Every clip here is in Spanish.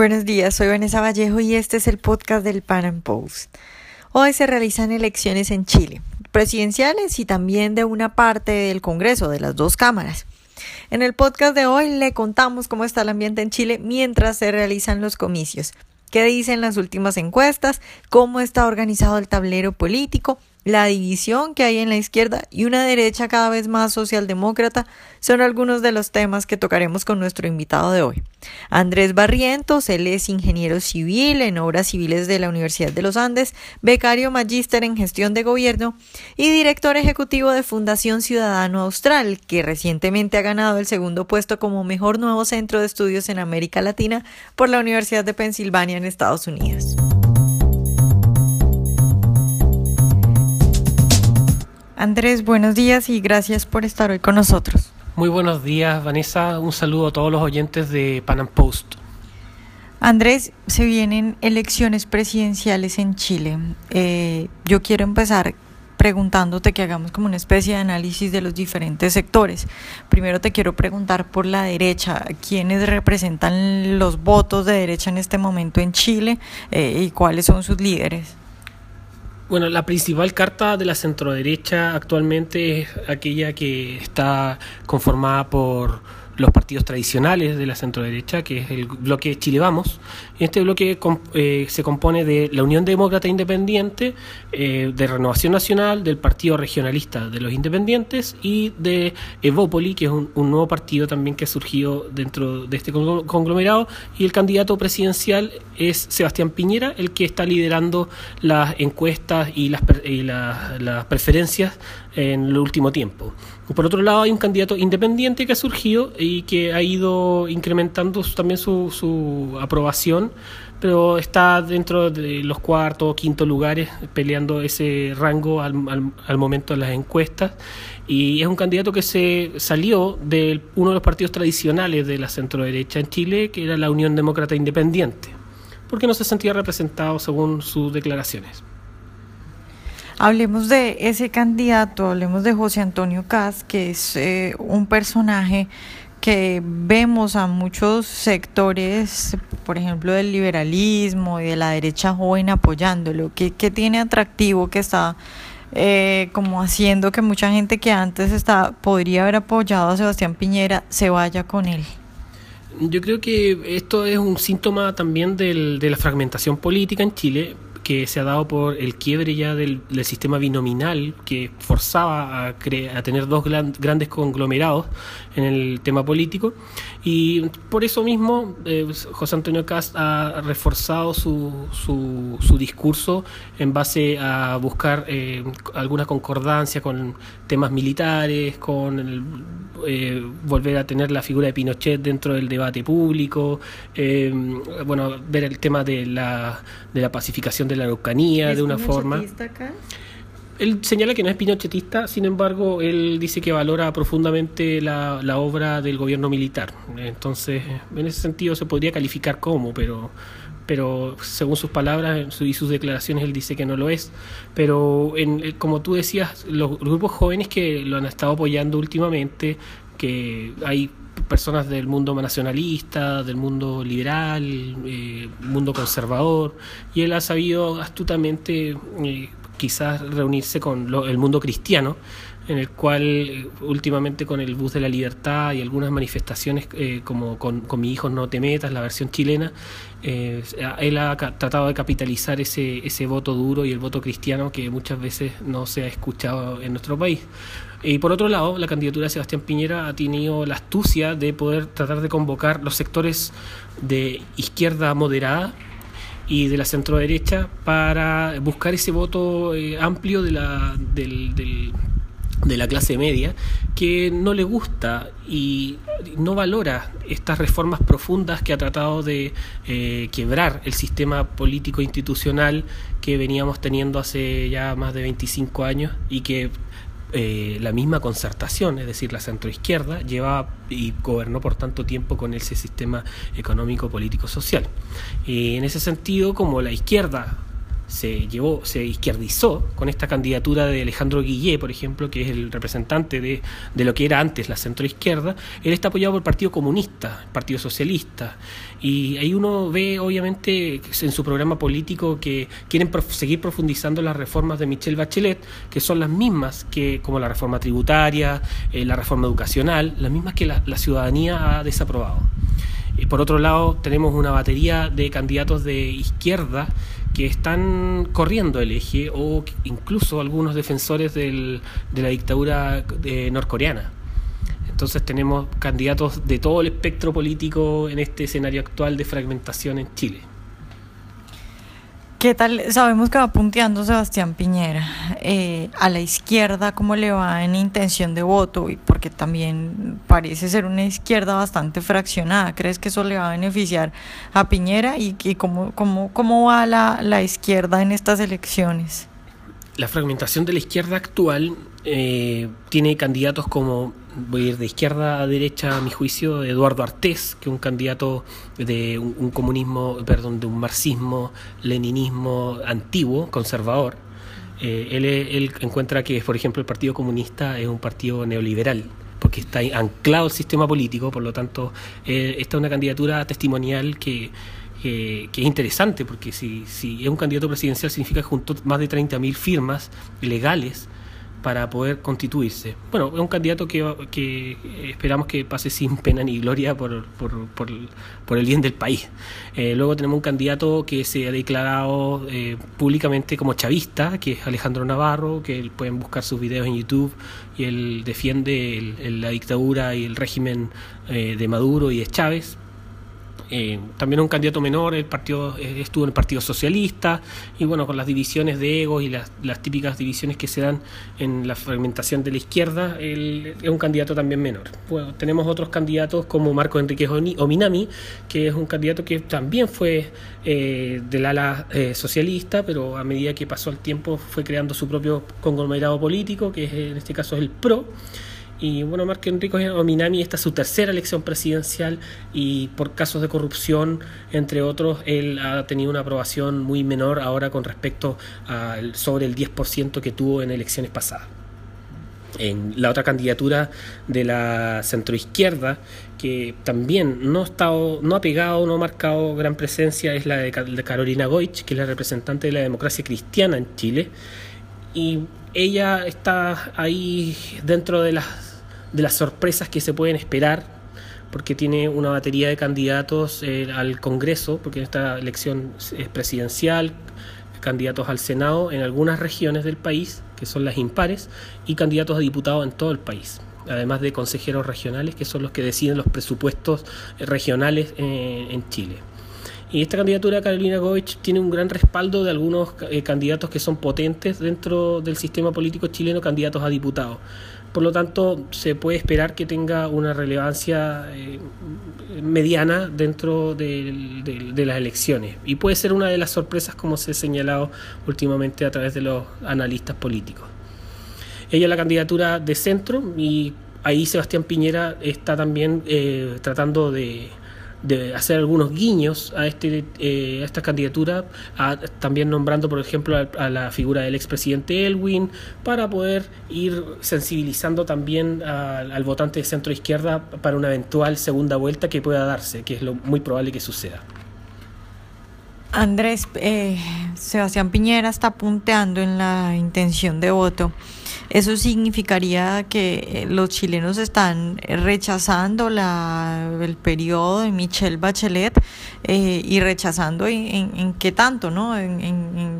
Buenos días, soy Vanessa Vallejo y este es el podcast del Pan Am Post. Hoy se realizan elecciones en Chile, presidenciales y también de una parte del Congreso, de las dos cámaras. En el podcast de hoy le contamos cómo está el ambiente en Chile mientras se realizan los comicios, qué dicen las últimas encuestas, cómo está organizado el tablero político la división que hay en la izquierda y una derecha cada vez más socialdemócrata son algunos de los temas que tocaremos con nuestro invitado de hoy. Andrés Barrientos, él es ingeniero civil en obras civiles de la Universidad de los Andes, becario magíster en gestión de gobierno y director ejecutivo de Fundación Ciudadano Austral, que recientemente ha ganado el segundo puesto como mejor nuevo centro de estudios en América Latina por la Universidad de Pensilvania en Estados Unidos. Andrés, buenos días y gracias por estar hoy con nosotros. Muy buenos días, Vanessa. Un saludo a todos los oyentes de Pan Am Post. Andrés, se vienen elecciones presidenciales en Chile. Eh, yo quiero empezar preguntándote que hagamos como una especie de análisis de los diferentes sectores. Primero te quiero preguntar por la derecha, quiénes representan los votos de derecha en este momento en Chile eh, y cuáles son sus líderes. Bueno, la principal carta de la centroderecha actualmente es aquella que está conformada por los partidos tradicionales de la centroderecha, que es el bloque Chile Vamos. Este bloque eh, se compone de la Unión Demócrata Independiente, eh, de Renovación Nacional, del Partido Regionalista de los Independientes y de Evópoli, que es un, nuevo partido también que ha surgido dentro de este conglomerado. Y el candidato presidencial es Sebastián Piñera, el que está liderando las encuestas y las, y las preferencias en el último tiempo. Por otro lado, hay un candidato independiente que ha surgido y que ha ido incrementando también su, su aprobación, pero está dentro de los cuartos o quinto lugares peleando ese rango al, al, momento de las encuestas. Y es un candidato que se salió de uno de los partidos tradicionales de la centro-derecha en Chile, que era la Unión Demócrata Independiente, porque no se sentía representado según sus declaraciones. Hablemos de ese candidato, hablemos de José Antonio Caz, que es eh, un personaje que vemos a muchos sectores, por ejemplo, del liberalismo y de la derecha joven apoyándolo. ¿Qué, tiene atractivo que está eh, como haciendo que mucha gente que antes está, podría haber apoyado a Sebastián Piñera se vaya con él? Yo creo que esto es un síntoma también del, de la fragmentación política en Chile que se ha dado por el quiebre ya del, sistema binominal que forzaba a, a tener dos grandes conglomerados en el tema político. Y por eso mismo eh, José Antonio Cast ha reforzado su, su, discurso en base a buscar eh, alguna concordancia con temas militares, con eh, volver a tener la figura de Pinochet dentro del debate público, bueno, ver el tema de la, de la pacificación de la Araucanía de una forma. Él señala que no es pinochetista, sin embargo, él dice que valora profundamente la, la, obra del gobierno militar. Entonces, en ese sentido se podría calificar como, pero, pero según sus palabras y sus declaraciones, él dice que no lo es. Pero, en, eh, como tú decías, los grupos jóvenes que lo han estado apoyando últimamente, que hay personas del mundo nacionalista, del mundo liberal, eh, mundo conservador, y él ha sabido astutamente eh, quizás reunirse con el mundo cristiano, en el cual eh, últimamente con el bus de la libertad y algunas manifestaciones eh, como con, mi hijo no te metas, la versión chilena, eh, él ha tratado de capitalizar ese, ese voto duro y el voto cristiano que muchas veces no se ha escuchado en nuestro país. Y por otro lado, la candidatura de Sebastián Piñera ha tenido la astucia de poder tratar de convocar los sectores de izquierda moderada y de la centro derecha para buscar ese voto eh, amplio de la, del, de la clase media que no le gusta y no valora estas reformas profundas que ha tratado de eh, quebrar el sistema político institucional que veníamos teniendo hace ya más de 25 años y que eh, la misma concertación, es decir, la centroizquierda, lleva y gobernó por tanto tiempo con ese sistema económico, político, social. Y en ese sentido, como la izquierda se llevó, se izquierdizó con esta candidatura de Alejandro Guillé, por ejemplo, que es el representante de, de lo que era antes la centroizquierda, él está apoyado por el Partido Comunista, el Partido Socialista, y ahí uno ve obviamente en su programa político que quieren seguir profundizando las reformas de Michelle Bachelet, que son las mismas que como la reforma tributaria, eh, la reforma educacional, las mismas que la, la ciudadanía ha desaprobado. Y por otro lado, tenemos una batería de candidatos de izquierda que están corriendo el eje o incluso algunos defensores del, de la dictadura eh, norcoreana. Entonces tenemos candidatos de todo el espectro político en este escenario actual de fragmentación en Chile. ¿Qué tal? Sabemos que va punteando Sebastián Piñera. Eh, a la izquierda, ¿cómo le va en intención de voto? Y porque también parece ser una izquierda bastante fraccionada. ¿Crees que eso le va a beneficiar a Piñera? ¿Y, cómo, cómo, cómo va la, la izquierda en estas elecciones? La fragmentación de la izquierda actual eh, tiene candidatos como voy a ir de izquierda a derecha a mi juicio, Eduardo Artés, que es un candidato de un, comunismo, perdón, de un marxismo, leninismo antiguo, conservador. Eh, él, encuentra que, por ejemplo, el Partido Comunista es un partido neoliberal, porque está anclado al sistema político, por lo tanto, eh, esta es una candidatura testimonial que, que es interesante, porque si, si es un candidato presidencial significa que juntó más de 30.000 firmas legales para poder constituirse. Bueno, es un candidato que, que esperamos que pase sin pena ni gloria por, por, el bien del país. Eh, luego tenemos un candidato que se ha declarado eh, públicamente como chavista, que es Alejandro Navarro, que pueden buscar sus videos en YouTube, y él defiende la dictadura y el régimen eh, de Maduro y de Chávez. Eh, también un candidato menor, el partido eh, estuvo en el Partido Socialista, y bueno, con las divisiones de egos y las, típicas divisiones que se dan en la fragmentación de la izquierda, él es un candidato también menor. Tenemos otros candidatos como Marco Enrique Ominami, que es un candidato que también fue eh, del ala socialista, pero a medida que pasó el tiempo fue creando su propio conglomerado político, que es, en este caso es el PRO. Y bueno, Marco Enrique Ominami, esta es su tercera elección presidencial y por casos de corrupción, entre otros, él ha tenido una aprobación muy menor ahora con respecto al sobre el 10% que tuvo en elecciones pasadas. En la otra candidatura de la centroizquierda, que también no ha, estado, no ha pegado, no ha marcado gran presencia, es la de Carolina Goich, que es la representante de la democracia cristiana en Chile. Y ella está ahí dentro de las de las sorpresas que se pueden esperar, porque tiene una batería de candidatos eh, al Congreso, porque esta elección es presidencial, candidatos al Senado en algunas regiones del país, que son las impares, y candidatos a diputados en todo el país, además de consejeros regionales, que son los que deciden los presupuestos regionales eh, en Chile. Y esta candidatura Carolina Goich tiene un gran respaldo de algunos eh, candidatos que son potentes dentro del sistema político chileno, candidatos a diputados. Por lo tanto, se puede esperar que tenga una relevancia eh, mediana dentro de, las elecciones. Y puede ser una de las sorpresas, como se ha señalado últimamente a través de los analistas políticos. Ella es la candidatura de centro y ahí Sebastián Piñera está también eh, tratando de de hacer algunos guiños a este eh, a esta candidatura, también nombrando por ejemplo a, la figura del expresidente Elwin, para poder ir sensibilizando también al votante de centro izquierda para una eventual segunda vuelta que pueda darse, que es lo muy probable que suceda. Andrés, eh, Sebastián Piñera está punteando en la intención de voto. Eso significaría que los chilenos están rechazando la, el periodo de Michelle Bachelet eh, y rechazando en, en, qué tanto, ¿no? En, en,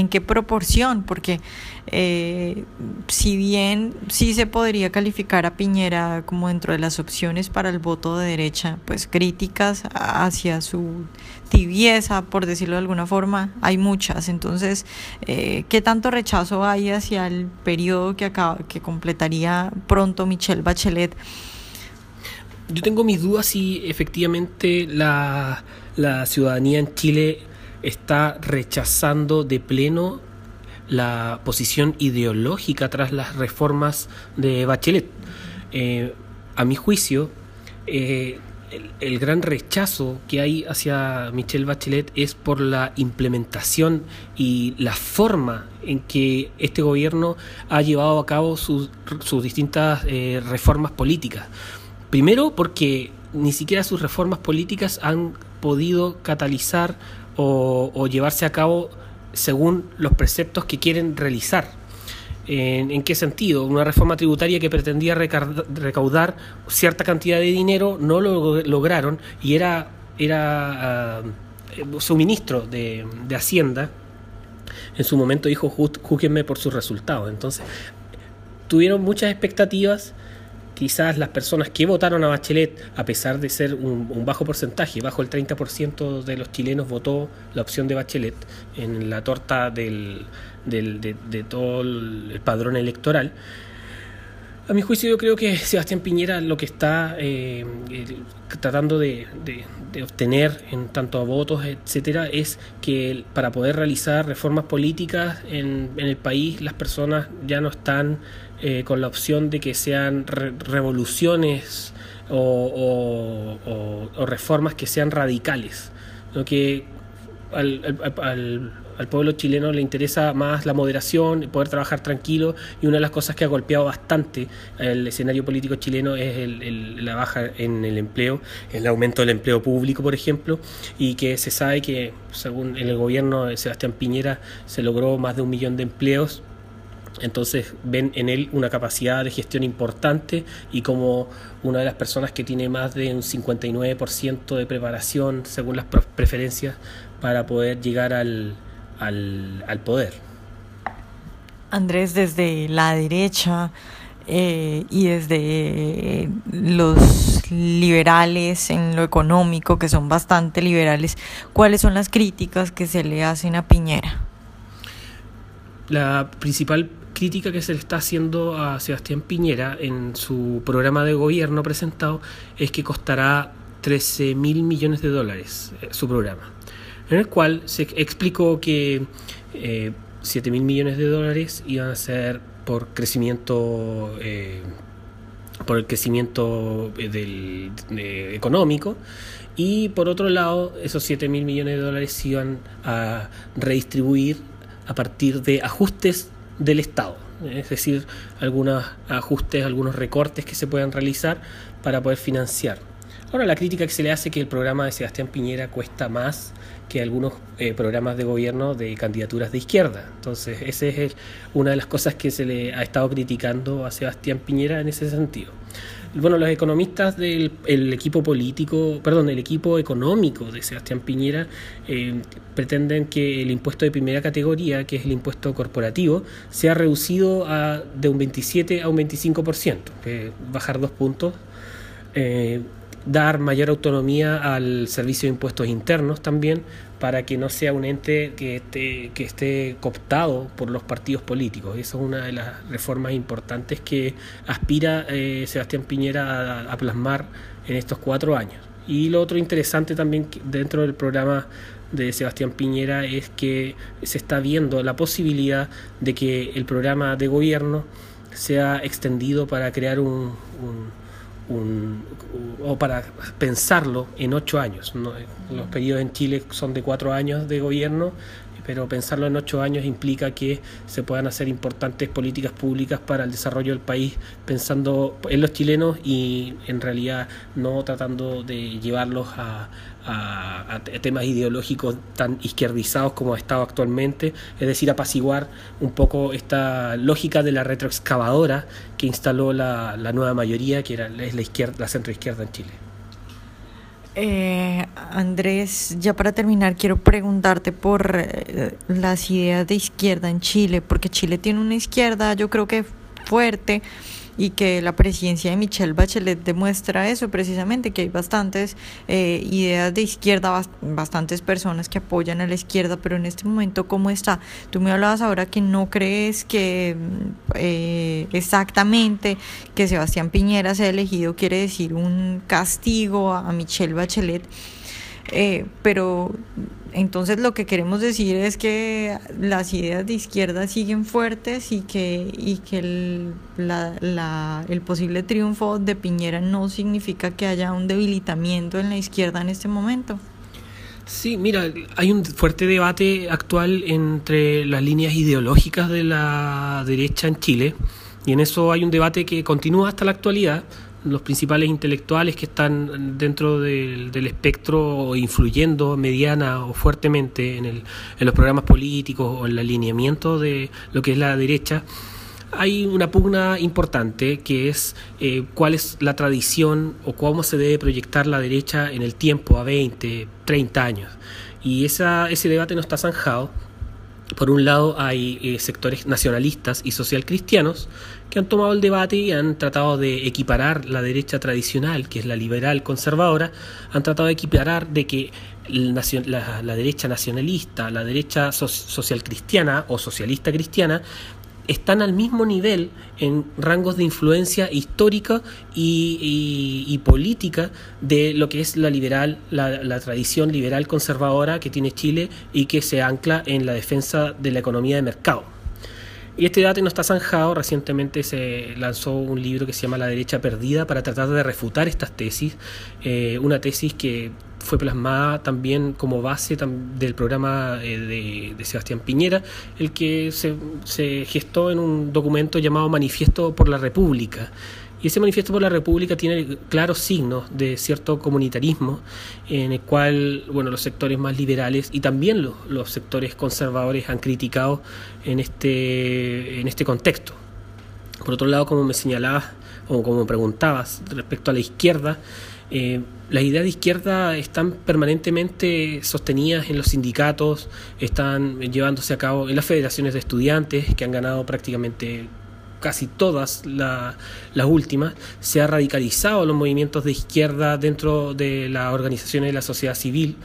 en qué proporción, porque eh, si bien sí se podría calificar a Piñera como dentro de las opciones para el voto de derecha, pues críticas hacia su tibieza, por decirlo de alguna forma, hay muchas. Entonces, eh, ¿qué tanto rechazo hay hacia el periodo que, acaba, que completaría pronto Michelle Bachelet? Yo tengo mis dudas si efectivamente la, la ciudadanía en Chile está rechazando de pleno la posición ideológica tras las reformas de Bachelet. Eh, a mi juicio, eh, el, gran rechazo que hay hacia Michelle Bachelet es por la implementación y la forma en que este gobierno ha llevado a cabo sus, distintas eh, reformas políticas. Primero porque ni siquiera sus reformas políticas han podido catalizar o llevarse a cabo según los preceptos que quieren realizar. ¿En, qué sentido? Una reforma tributaria que pretendía recaudar cierta cantidad de dinero, no lo lograron y era, era uh, su ministro de, Hacienda. En su momento dijo, júguenme por sus resultados. Entonces, tuvieron muchas expectativas quizás las personas que votaron a Bachelet, a pesar de ser un, bajo porcentaje, bajo el 30% de los chilenos votó la opción de Bachelet en la torta del, de, todo el padrón electoral, a mi juicio yo creo que Sebastián Piñera lo que está eh, tratando de, obtener en tanto a votos, etcétera, es que para poder realizar reformas políticas en, el país las personas ya no están eh, con la opción de que sean revoluciones o, reformas que sean radicales, lo que al al pueblo chileno le interesa más la moderación, poder trabajar tranquilo y una de las cosas que ha golpeado bastante el escenario político chileno es la baja en el empleo, el aumento del empleo público, por ejemplo, y que se sabe que según el gobierno de Sebastián Piñera se logró más de un millón de empleos. Entonces ven en él una capacidad de gestión importante y como una de las personas que tiene más de un 59% de preparación según las preferencias para poder llegar al, al, al poder. Andrés, desde la derecha eh, y desde los liberales en lo económico, que son bastante liberales, ¿cuáles son las críticas que se le hacen a Piñera? La principal crítica que se le está haciendo a Sebastián Piñera en su programa de gobierno presentado es que costará 13 mil millones de dólares eh, su programa en el cual se explicó que eh, 7 mil millones de dólares iban a ser por crecimiento eh, por el crecimiento eh, económico y por otro lado esos 7 mil millones de dólares se iban a redistribuir a partir de ajustes del Estado es decir, algunos ajustes, algunos recortes que se puedan realizar para poder financiar. Ahora, la crítica que se le hace es que el programa de Sebastián Piñera cuesta más que algunos eh, programas de gobierno de candidaturas de izquierda. Entonces, esa es una de las cosas que se le ha estado criticando a Sebastián Piñera en ese sentido. Bueno, los economistas del equipo político, perdón, el equipo económico de Sebastián Piñera eh, pretenden que el impuesto de primera categoría, que es el impuesto corporativo, sea reducido a, de un 27 a un 25%, que bajar dos puntos. Eh, dar mayor autonomía al servicio de impuestos internos también para que no sea un ente que esté, que esté cooptado por los partidos políticos. Esa es una de las reformas importantes que aspira eh, Sebastián Piñera a, plasmar en estos cuatro años. Y lo otro interesante también dentro del programa de Sebastián Piñera es que se está viendo la posibilidad de que el programa de gobierno sea extendido para crear un o para pensarlo en ocho años. Los periodos en Chile son de cuatro años de gobierno, pero pensarlo en ocho años implica que se puedan hacer importantes políticas públicas para el desarrollo del país, pensando en los chilenos y en realidad no tratando de llevarlos a, temas ideológicos tan izquierdizados como ha estado actualmente, es decir, apaciguar un poco esta lógica de la retroexcavadora que instaló la, nueva mayoría, que era, es la, izquierda, la centroizquierda en Chile. Eh, Andrés, ya para terminar, quiero preguntarte por eh, las ideas de izquierda en Chile, porque Chile tiene una izquierda, yo creo que fuerte, y que la presidencia de Michelle Bachelet demuestra eso precisamente, que hay bastantes eh, ideas de izquierda, bastantes personas que apoyan a la izquierda, pero en este momento, ¿cómo está? Tú me hablabas ahora que no crees que mm, eh, exactamente que Sebastián Piñera sea elegido quiere decir un castigo a Michelle Bachelet. Eh, pero entonces lo que queremos decir es que las ideas de izquierda siguen fuertes y que, y que el, el posible triunfo de Piñera no significa que haya un debilitamiento en la izquierda en este momento. Sí, mira, hay un fuerte debate actual entre las líneas ideológicas de la derecha en Chile y en eso hay un debate que continúa hasta la actualidad los principales intelectuales que están dentro del, espectro influyendo mediana o fuertemente en, el, en los programas políticos o en el alineamiento de lo que es la derecha, hay una pugna importante que es eh, cuál es la tradición o cómo se debe proyectar la derecha en el tiempo, a 20, 30 años. Y esa, ese debate no está zanjado por un lado hay eh, sectores nacionalistas y social cristianos que han tomado el debate y han tratado de equiparar la derecha tradicional, que es la liberal conservadora, han tratado de equiparar de que la, derecha nacionalista, la derecha social cristiana o socialista cristiana están al mismo nivel en rangos de influencia histórica y, política de lo que es la liberal, la, tradición liberal conservadora que tiene Chile y que se ancla en la defensa de la economía de mercado. Y este debate no está zanjado. Recientemente se lanzó un libro que se llama La derecha perdida para tratar de refutar estas tesis. Eh, una tesis que fue plasmada también como base del programa eh, de, Sebastián Piñera, el que se, se, gestó en un documento llamado Manifiesto por la República. Y ese manifiesto por la República tiene claros signos de cierto comunitarismo, en el cual bueno, los sectores más liberales y también los, los sectores conservadores han criticado en este, en este contexto. Por otro lado, como me señalabas o como me preguntabas respecto a la izquierda, eh, las ideas de izquierda están permanentemente sostenidas en los sindicatos, están llevándose a cabo en las federaciones de estudiantes, que han ganado prácticamente casi todas las últimas, se ha radicalizado los movimientos de izquierda dentro de las organizaciones de la sociedad civil.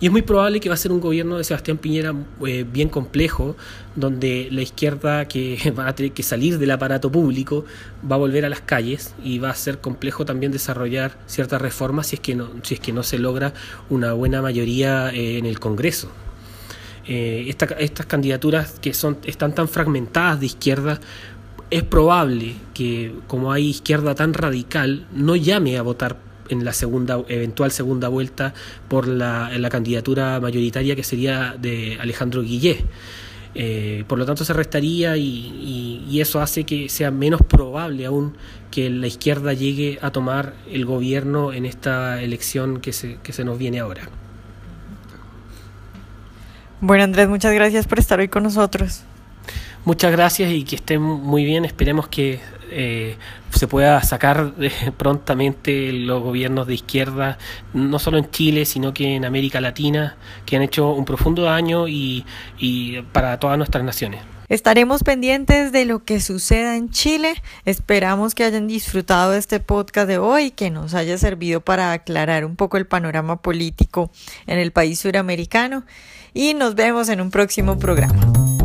Y es muy probable que va a ser un gobierno de Sebastián Piñera eh, bien complejo, donde la izquierda que va a tener que salir del aparato público va a volver a las calles y va a ser complejo también desarrollar ciertas reformas si es que no, si es que no se logra una buena mayoría eh, en el Congreso. Eh, estas candidaturas que son, están tan fragmentadas de izquierda es probable que como hay izquierda tan radical no llame a votar en la segunda eventual segunda vuelta por la, la candidatura mayoritaria que sería de Alejandro Guillé. Eh, por lo tanto se restaría y, y, eso hace que sea menos probable aún que la izquierda llegue a tomar el gobierno en esta elección que se, que se nos viene ahora. Bueno Andrés, muchas gracias por estar hoy con nosotros. Muchas gracias y que estén muy bien. Esperemos que eh, se pueda sacar prontamente los gobiernos de izquierda, no solo en Chile, sino que en América Latina, que han hecho un profundo daño y para todas nuestras naciones. Estaremos pendientes de lo que suceda en Chile. Esperamos que hayan disfrutado de este podcast de hoy, que nos haya servido para aclarar un poco el panorama político en el país suramericano. Y nos vemos en un próximo programa.